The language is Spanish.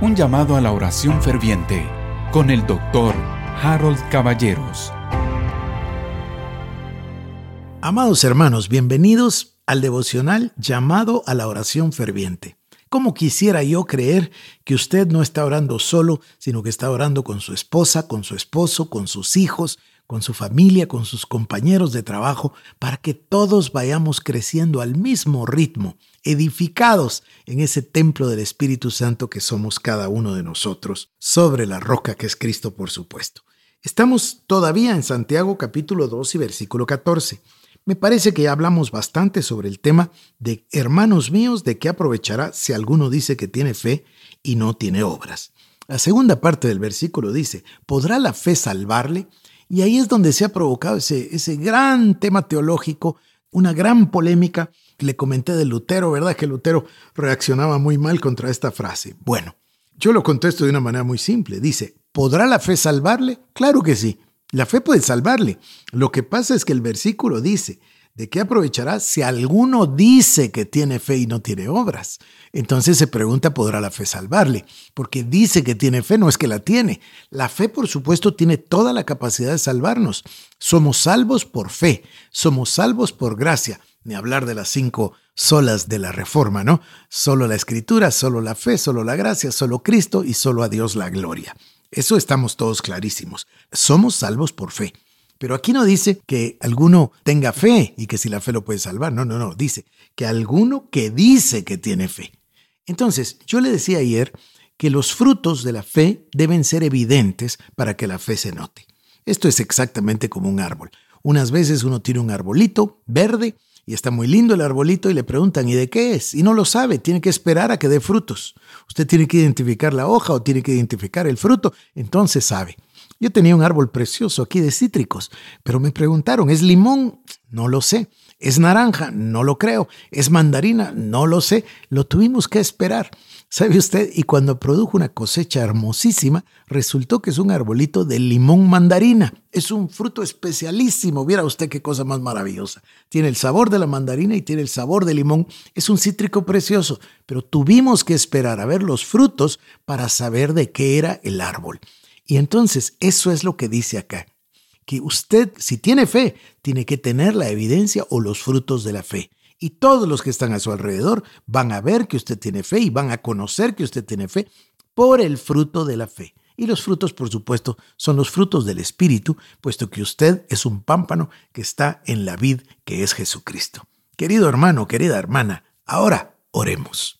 Un llamado a la oración ferviente con el doctor Harold Caballeros. Amados hermanos, bienvenidos al devocional llamado a la oración ferviente. ¿Cómo quisiera yo creer que usted no está orando solo, sino que está orando con su esposa, con su esposo, con sus hijos, con su familia, con sus compañeros de trabajo, para que todos vayamos creciendo al mismo ritmo, edificados en ese templo del Espíritu Santo que somos cada uno de nosotros, sobre la roca que es Cristo, por supuesto. Estamos todavía en Santiago capítulo 2 y versículo 14. Me parece que ya hablamos bastante sobre el tema de hermanos míos, de qué aprovechará si alguno dice que tiene fe y no tiene obras. La segunda parte del versículo dice, ¿podrá la fe salvarle? Y ahí es donde se ha provocado ese, ese gran tema teológico, una gran polémica. Le comenté de Lutero, ¿verdad? Que Lutero reaccionaba muy mal contra esta frase. Bueno, yo lo contesto de una manera muy simple. Dice, ¿podrá la fe salvarle? Claro que sí. La fe puede salvarle. Lo que pasa es que el versículo dice, ¿De qué aprovechará si alguno dice que tiene fe y no tiene obras? Entonces se pregunta, ¿podrá la fe salvarle? Porque dice que tiene fe, no es que la tiene. La fe, por supuesto, tiene toda la capacidad de salvarnos. Somos salvos por fe, somos salvos por gracia. Ni hablar de las cinco solas de la reforma, ¿no? Solo la escritura, solo la fe, solo la gracia, solo Cristo y solo a Dios la gloria. Eso estamos todos clarísimos. Somos salvos por fe. Pero aquí no dice que alguno tenga fe y que si la fe lo puede salvar. No, no, no. Dice que alguno que dice que tiene fe. Entonces, yo le decía ayer que los frutos de la fe deben ser evidentes para que la fe se note. Esto es exactamente como un árbol. Unas veces uno tiene un arbolito verde y está muy lindo el arbolito y le preguntan, ¿y de qué es? Y no lo sabe, tiene que esperar a que dé frutos. Usted tiene que identificar la hoja o tiene que identificar el fruto, entonces sabe. Yo tenía un árbol precioso aquí de cítricos, pero me preguntaron, ¿es limón? No lo sé. ¿Es naranja? No lo creo. ¿Es mandarina? No lo sé. Lo tuvimos que esperar. ¿Sabe usted? Y cuando produjo una cosecha hermosísima, resultó que es un arbolito de limón mandarina. Es un fruto especialísimo. Viera usted qué cosa más maravillosa. Tiene el sabor de la mandarina y tiene el sabor de limón. Es un cítrico precioso, pero tuvimos que esperar a ver los frutos para saber de qué era el árbol. Y entonces eso es lo que dice acá, que usted, si tiene fe, tiene que tener la evidencia o los frutos de la fe. Y todos los que están a su alrededor van a ver que usted tiene fe y van a conocer que usted tiene fe por el fruto de la fe. Y los frutos, por supuesto, son los frutos del Espíritu, puesto que usted es un pámpano que está en la vid que es Jesucristo. Querido hermano, querida hermana, ahora oremos.